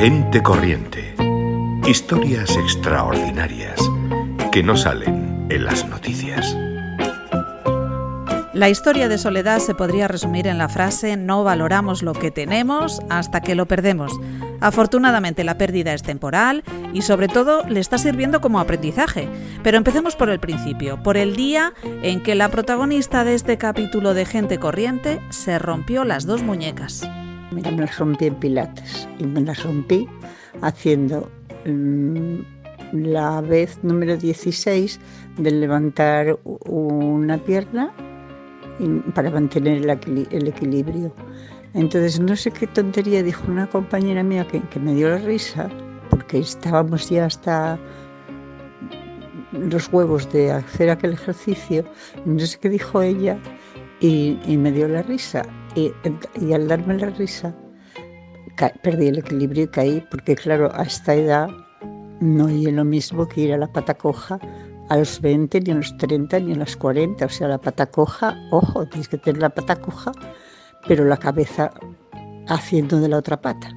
Gente corriente. Historias extraordinarias que no salen en las noticias. La historia de Soledad se podría resumir en la frase no valoramos lo que tenemos hasta que lo perdemos. Afortunadamente la pérdida es temporal y sobre todo le está sirviendo como aprendizaje. Pero empecemos por el principio, por el día en que la protagonista de este capítulo de Gente Corriente se rompió las dos muñecas. Me las rompí en pilates y me las rompí haciendo mm, la vez número 16 de levantar una pierna para mantener el, equilibrio. Entonces, no sé qué tontería dijo una compañera mía que, me dio la risa, porque estábamos ya hasta los huevos de hacer aquel ejercicio, no sé qué dijo ella y, me dio la risa. Y, al darme la risa, perdí el equilibrio y caí, porque claro, a esta edad no es lo mismo que ir a la pata coja a los 20, ni a los 30, ni a los 40. O sea, la pata coja, ojo, tienes que tener la pata coja, pero la cabeza haciendo de la otra pata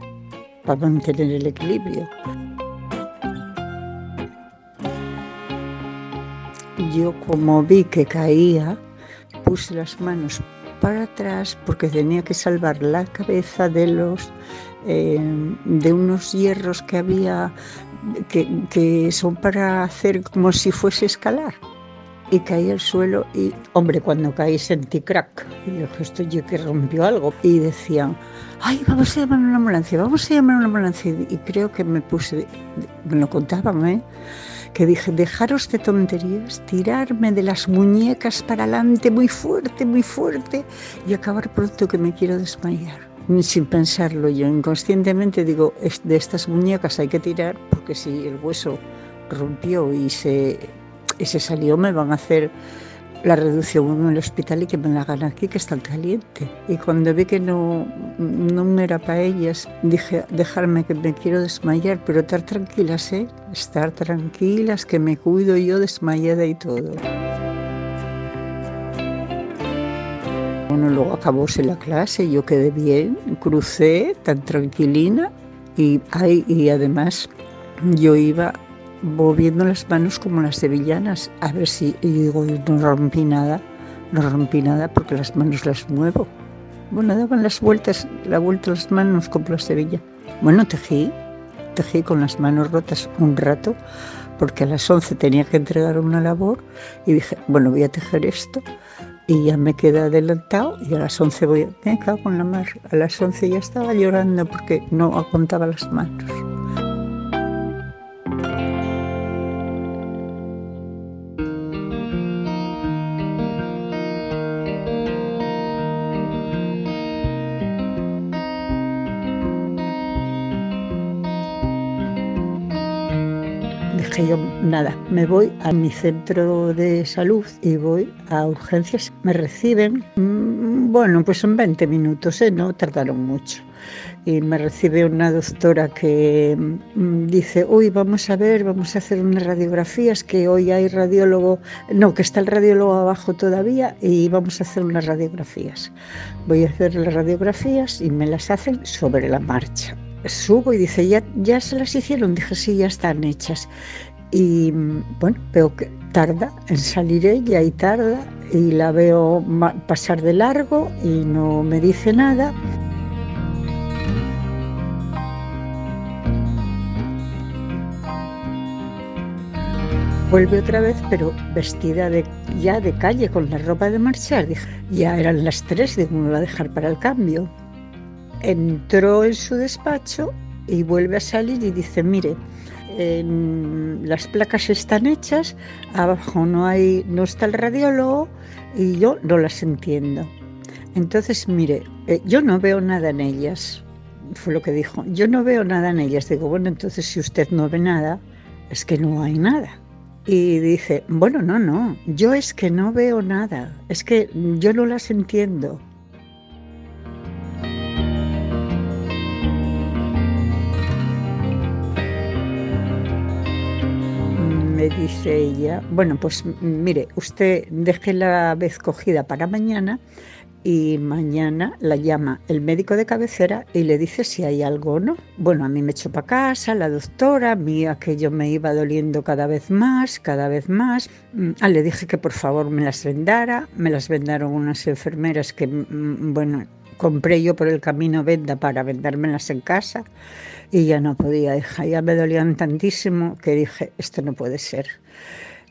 para mantener el equilibrio. Yo como vi que caía, puse las manos para atrás porque tenía que salvar la cabeza de los eh, de unos hierros que había que, son para hacer como si fuese escalar. Y caí al suelo y, hombre, cuando caí sentí crack. Y dije, esto yo que rompió algo. Y decían, ay, vamos a llamar a una ambulancia, vamos a llamar a una ambulancia. Y creo que me puse, me lo contaban, ¿eh? Que dije, dejaros de tonterías, tirarme de las muñecas para adelante muy fuerte, muy fuerte y acabar pronto que me quiero desmayar sin pensarlo yo inconscientemente digo, de estas muñecas hay que tirar porque si el hueso rompió y se, y se salió me van a hacer la reducción en el hospital y que me la hagan aquí, que está caliente. Y cuando vi que no, no era para ellas, dije, dejarme que me quiero desmayar, pero estar tranquilas, ¿eh? Estar tranquilas, que me cuido yo desmayada y todo. Bueno, luego acabóse la clase, yo quedé bien, crucé tan tranquilina y, y además yo iba moviendo las manos como las sevillanas, a ver si, y digo, no rompí nada, no rompí nada porque las manos las muevo. Bueno, daban las vueltas, la vuelta a las manos como la sevilla. Bueno, tejí, tejí con las manos rotas un rato, porque a las 11 tenía que entregar una labor y dije, bueno, voy a tejer esto y ya me quedé adelantado y a las 11 voy, me cago con la mar, a las 11 ya estaba llorando porque no aguantaba las manos. Yo, nada, me voy a mi centro de salud y voy a urgencias. Me reciben, mm, bueno, pues son 20 minutos, ¿eh? no tardaron mucho. Y me recibe una doctora que mm, dice, uy, vamos a ver, vamos a hacer unas radiografías, que hoy hay radiólogo, no, que está el radiólogo abajo todavía y vamos a hacer unas radiografías. Voy a hacer las radiografías y me las hacen sobre la marcha subo y dice, ¿Ya, ya se las hicieron. Dije, sí, ya están hechas. Y bueno, veo que tarda en salir ella y tarda y la veo pasar de largo y no me dice nada. Vuelve otra vez, pero vestida de, ya de calle, con la ropa de marchar. Dije, ya eran las tres, digo, me va a dejar para el cambio entró en su despacho y vuelve a salir y dice, mire, las placas están hechas, abajo no hay, no está el radiólogo y yo no las entiendo. Entonces, mire, eh, yo no veo nada en ellas, fue lo que dijo. Yo no veo nada en ellas. Digo, bueno, entonces si usted no ve nada, es que no hay nada. Y dice, bueno, no, no, yo es que no veo nada, es que yo no las entiendo. Me dice ella, bueno, pues mire, usted deje la vez cogida para mañana y mañana la llama el médico de cabecera y le dice si hay algo o no. Bueno, a mí me echó para casa la doctora, a mí aquello me iba doliendo cada vez más, cada vez más. Mm, ah, le dije que por favor me las vendara, me las vendaron unas enfermeras que, mm, bueno, compré yo por el camino venda para vendármelas en casa y ya no podía, hija, ya me dolían tantísimo que dije, esto no puede ser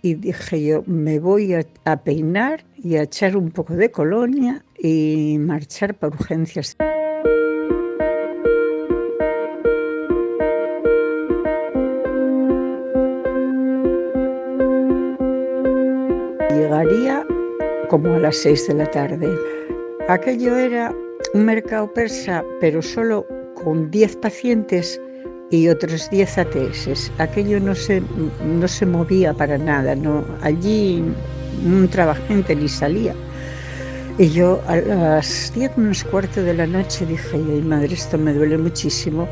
y dije yo, me voy a, peinar y a echar un poco de colonia y marchar para urgencias. Llegaría como a las seis de la tarde. Aquello era un mercado persa, pero solo con diez pacientes y otros 10 ATS. Aquello no se, no se movía para nada, no, allí un trabajante ni salía. Y yo a las 10 menos cuarto de la noche dije, ay madre, esto me duele muchísimo.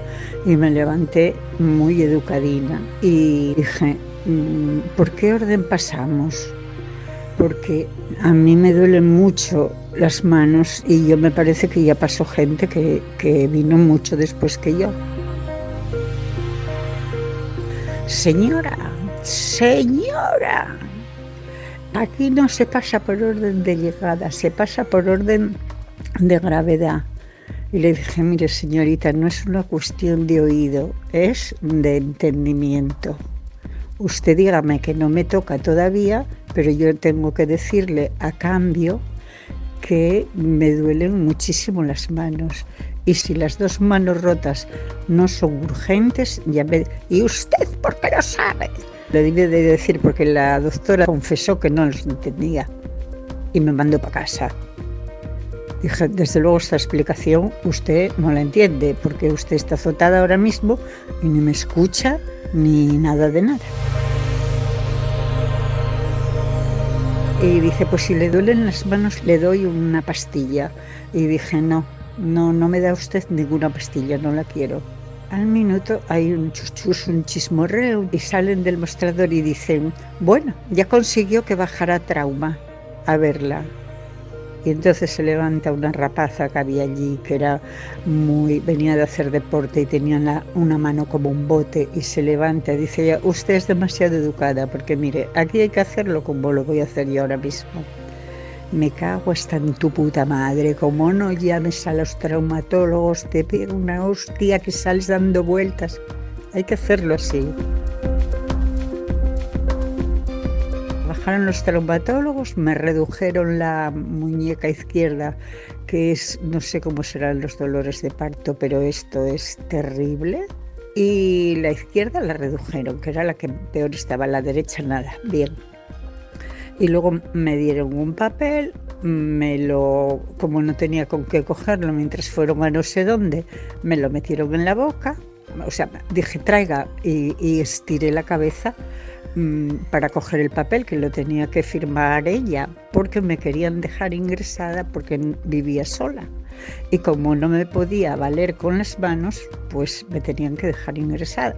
Y me levanté muy educadina y dije, mm, ¿por qué orden pasamos? Porque a mí me duelen mucho las manos y yo me parece que ya pasó gente que, que vino mucho después que yo. Señora, señora, aquí no se pasa por orden de llegada, se pasa por orden de gravedad. Y le dije, mire señorita, no es una cuestión de oído, es de entendimiento. Usted dígame que no me toca todavía, pero yo tengo que decirle a cambio que me duelen muchísimo las manos y si las dos manos rotas no son urgentes, ya me... ¿Y usted por qué lo sabe? Le debí de decir porque la doctora confesó que no los entendía y me mandó para casa. Dije, desde luego esta explicación usted no la entiende porque usted está azotada ahora mismo y ni me escucha ni nada de nada. Y dice, pues si le duelen las manos le doy una pastilla. Y dije, no, no, no me da usted ninguna pastilla, no la quiero. Al minuto hay un chuchus, un chismorreo y salen del mostrador y dicen, bueno, ya consiguió que bajara trauma a verla. Y entonces se levanta una rapaza que había allí, que era muy, venía de hacer deporte y tenía una mano como un bote, y se levanta y dice, usted es demasiado educada, porque mire, aquí hay que hacerlo como lo voy a hacer yo ahora mismo me cago hasta en tu puta madre, como no llames a los traumatólogos, te pego una hostia que sales dando vueltas. Hay que hacerlo así. Los traumatólogos, me redujeron la muñeca izquierda, que es, no sé cómo serán los dolores de parto, pero esto es terrible. Y la izquierda la redujeron, que era la que peor estaba, la derecha nada, bien y luego me dieron un papel, me lo, como no tenía con qué cogerlo mientras fueron a no sé dónde, me lo metieron en la boca, o sea, dije traiga y, estiré la cabeza para coger el papel que lo tenía que firmar ella, porque me querían dejar ingresada porque vivía sola. Y como no me podía valer con las manos, pues me tenían que dejar ingresada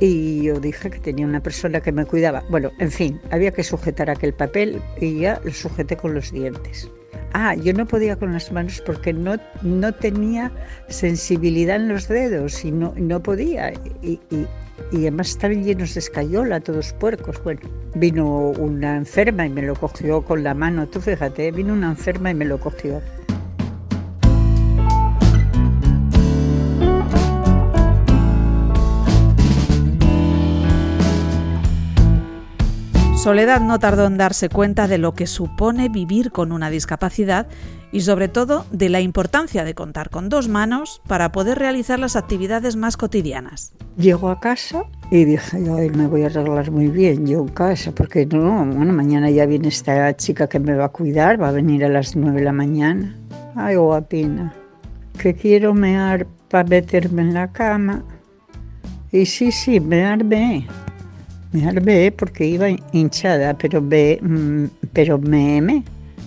y yo dije que tenía una persona que me cuidaba. Bueno, en fin, había que sujetar aquel papel y ya lo sujeté con los dientes. Ah, yo no podía con las manos porque no, no tenía sensibilidad en los dedos y no, no podía. Y además estaban llenos de escayola, todos puercos. Bueno, vino una enferma y me lo cogió con la mano. Tú fíjate, vino una enferma y me lo cogió. Soledad no tardó en darse cuenta de lo que supone vivir con una discapacidad y sobre todo de la importancia de contar con dos manos para poder realizar las actividades más cotidianas. Llego a casa y dije, Ay, me voy a arreglar muy bien yo en casa, porque no, bueno, mañana ya viene esta chica que me va a cuidar, va a venir a las nueve de la mañana. Ay, guapina, que quiero mear para meterme en la cama. Y sí, sí, mearme. Me armé porque iba hinchada, pero, ve, mm, pero me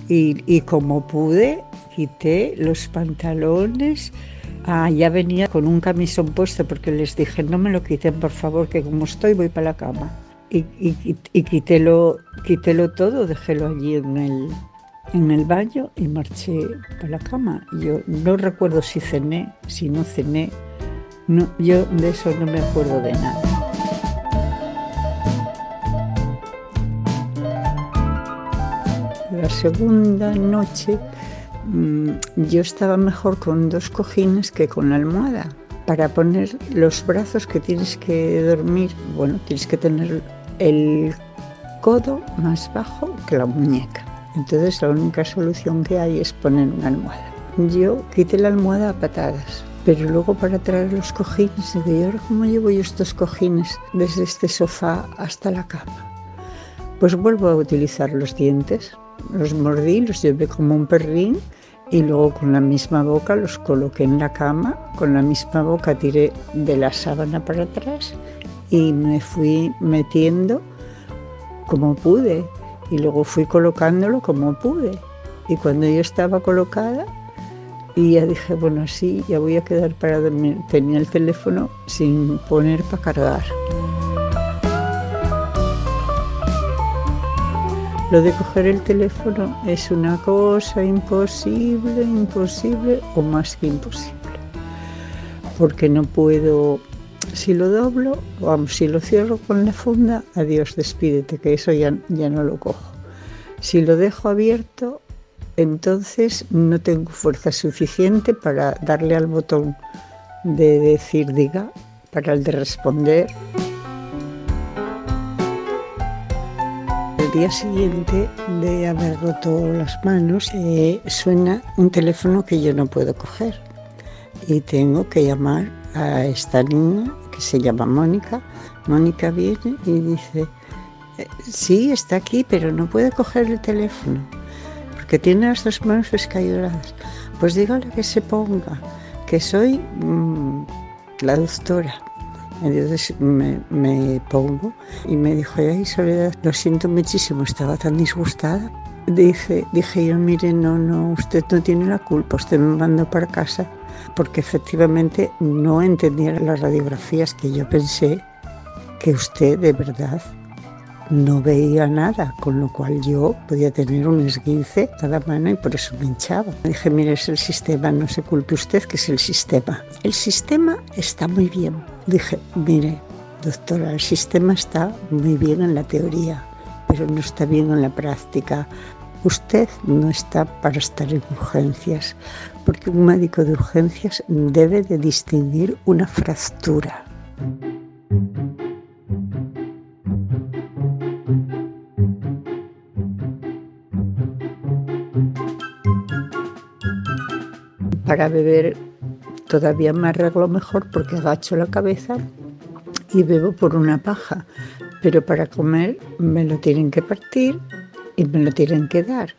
Y, como pude, quité los pantalones. Ah, ya venía con un camisón puesto porque les dije, no me lo quiten, por favor, que como estoy voy para la cama. Y, y, y quítélo todo, déjelo allí en el, en el baño y marché para la cama. Yo no recuerdo si cené, si no cené, no, yo de eso no me acuerdo de nada. La segunda noche mm, yo estaba mejor con dos cojines que con la almohada. Para poner los brazos que tienes que dormir, bueno, tienes que tener el codo más bajo que la muñeca. Entonces la única solución que hay es poner una almohada. Yo quité la almohada a patadas, pero luego para traer los cojines, digo, ¿y ahora cómo llevo yo estos cojines desde este sofá hasta la cama? Pues vuelvo a utilizar los dientes, los mordí, los llevé como un perrín y luego con la misma boca los coloqué en la cama, con la misma boca tiré de la sábana para atrás y me fui metiendo como pude y luego fui colocándolo como pude. Y cuando yo estaba colocada, ya dije, bueno, sí, ya voy a quedar para dormir. Tenía el teléfono sin poner para cargar. Lo de coger el teléfono es una cosa imposible, imposible o más que imposible. Porque no puedo si lo doblo, vamos, si lo cierro con la funda, adiós, despídete, que eso ya, ya no lo cojo. Si lo dejo abierto, entonces no tengo fuerza suficiente para darle al botón de decir diga, para el de responder. Día siguiente de haber roto las manos, eh, suena un teléfono que yo no puedo coger y tengo que llamar a esta niña que se llama Mónica. Mónica viene y dice, eh, sí, está aquí, pero no puede coger el teléfono, porque tiene las dos manos escayoladas. Pues dígale que se ponga, que soy mm, la doctora. Entonces me, pongo y me dijo, ay Soledad, lo siento muchísimo, estaba tan disgustada. Dije, dije yo, mire, no, no, usted no tiene la culpa, usted me mandó para casa porque efectivamente no entendía las radiografías que yo pensé que usted de verdad no veía nada, con lo cual yo podía tener un esguince cada mano y por eso me hinchaba. Dije, mire, es el sistema, no se culpe usted que es el sistema. El sistema está muy bien. Dije, mire, doctora, el sistema está muy bien en la teoría, pero no está bien en la práctica. Usted no está para estar en urgencias, porque un médico de urgencias debe de distinguir una fractura. Para beber todavía me arreglo mejor porque agacho la cabeza y bebo por una paja, pero para comer me lo tienen que partir y me lo tienen que dar.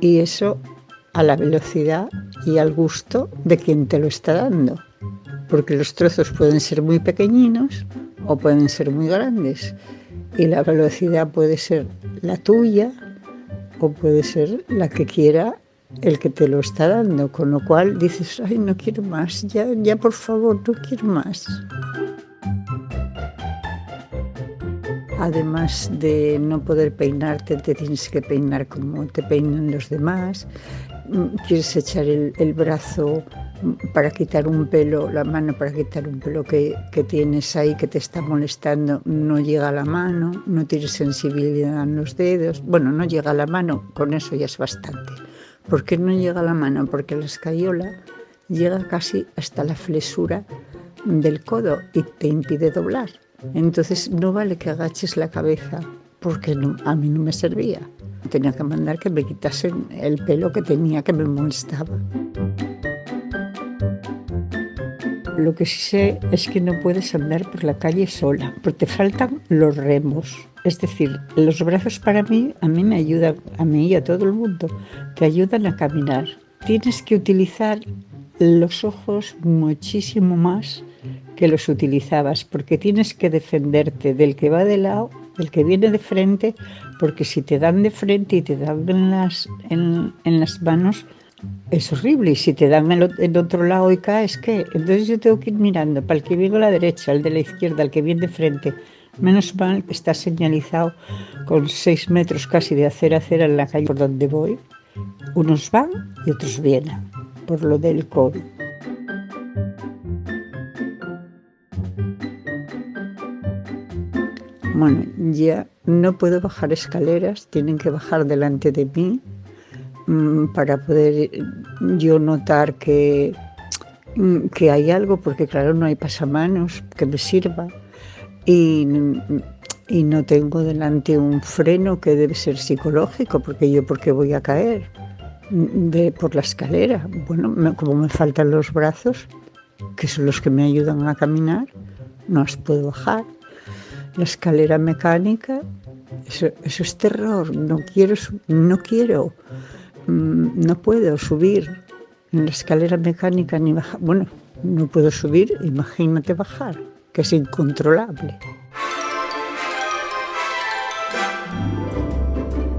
Y eso a la velocidad y al gusto de quien te lo está dando. Porque los trozos pueden ser muy pequeñinos o pueden ser muy grandes. Y la velocidad puede ser la tuya o puede ser la que quiera el que te lo está dando. Con lo cual dices, ay, no quiero más, ya, ya por favor, no quiero más. Además de no poder peinarte, te tienes que peinar como te peinan los demás. Quieres echar el, brazo para quitar un pelo, la mano para quitar un pelo que, que, tienes ahí que te está molestando, no llega a la mano, no tienes sensibilidad en los dedos. Bueno, no llega a la mano, con eso ya es bastante. ¿Por qué no llega la mano? Porque la escayola llega casi hasta la flesura del codo y te impide doblar. Entonces no vale que agaches la cabeza porque a mí no me servía. Tenía que mandar que me quitasen el pelo que tenía que me molestaba. Lo que sí sé es que no puedes andar por la calle sola, porque te faltan los remos. Es decir, los brazos para mí, a mí me ayudan, a mí y a todo el mundo, te ayudan a caminar. Tienes que utilizar los ojos muchísimo más que los utilizabas, porque tienes que defenderte del que va de lado, del que viene de frente, porque si te dan de frente y te dan en las, en, las manos, es horrible. Y si te dan el otro lado y caes, ¿qué? Entonces yo tengo que ir mirando para el que viene a la derecha, el de la izquierda, el que viene de frente. Menos mal que está señalizado con seis metros casi de acera a acera en la calle por donde voy Unos van y otros vienen por lo del COVID. Bueno, ya no puedo bajar escaleras, tienen que bajar delante de mí para poder yo notar que, mm, que hay algo, porque claro, no hay pasamanos que me sirva. Y, y no tengo delante un freno que debe ser psicológico, porque yo porque voy a caer de, por la escalera. Bueno, como me faltan los brazos, que son los que me ayudan a caminar, no os puedo bajar la escalera mecánica, eso, es terror, no quiero, no quiero, mm, no puedo subir en la escalera mecánica ni bajar, bueno, no puedo subir, imagínate bajar, que es incontrolable.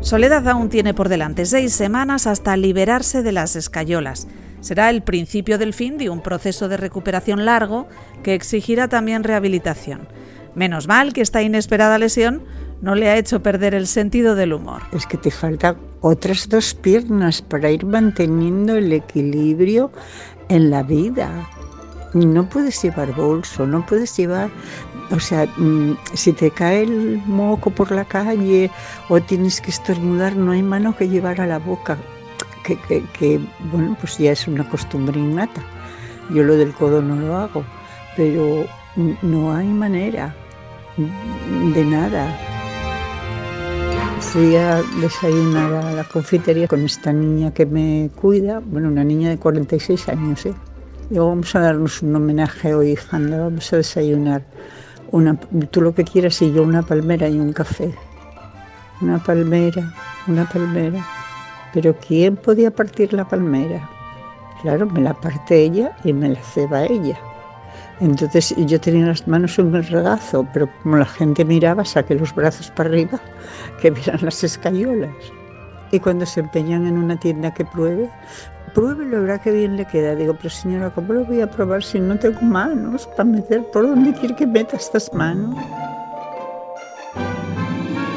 Soledad aún tiene por delante seis semanas hasta liberarse de las escayolas. Será el principio del fin de un proceso de recuperación largo que exigirá también rehabilitación. Menos mal que esta inesperada lesión no le ha hecho perder el sentido del humor. Es que te faltan otras dos piernas para ir manteniendo el equilibrio en la vida. No puedes llevar bolso, no puedes llevar, o sea, mm, si te cae el moco por la calle o tienes que estornudar, no hay mano que llevar a la boca, que, que bueno, pues ya es una costumbre innata. Yo lo del codo no lo hago, pero no hay manera de nada. Fui a desayunar a la confitería con esta niña que me cuida, bueno, una niña de 46 años, ¿eh? Digo, vamos a darnos un homenaje hoy, hija, vamos a desayunar. Una, tú lo que quieras y yo una palmera y un café. Una palmera, una palmera. Pero ¿quién podía partir la palmera? Claro, me la parte ella y me la ceba ella. Entonces yo tenía las manos en el regazo, pero como la gente miraba, saqué los brazos para arriba, que vieran las escayolas. Y cuando se empeñan en una tienda que pruebe, pruebe lo verá que bien le queda. Digo, pero señora, ¿cómo lo voy a probar si no tengo manos para meter? ¿Por dónde quiere que meta estas manos?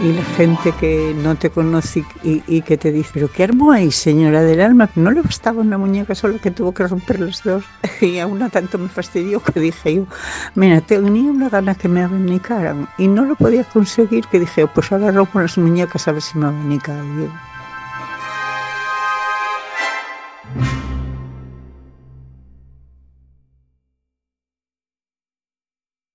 Y la gente que no te conoce y, que te dice, pero qué armo hay, señora del alma, no le bastaba una muñeca solo que tuvo que romper las dos. Y a una tanto me fastidió que dije yo, mira, tenía una gana que me abanicaran y no lo podía conseguir, que dije, pues ahora rompo las muñecas a ver si me abanican.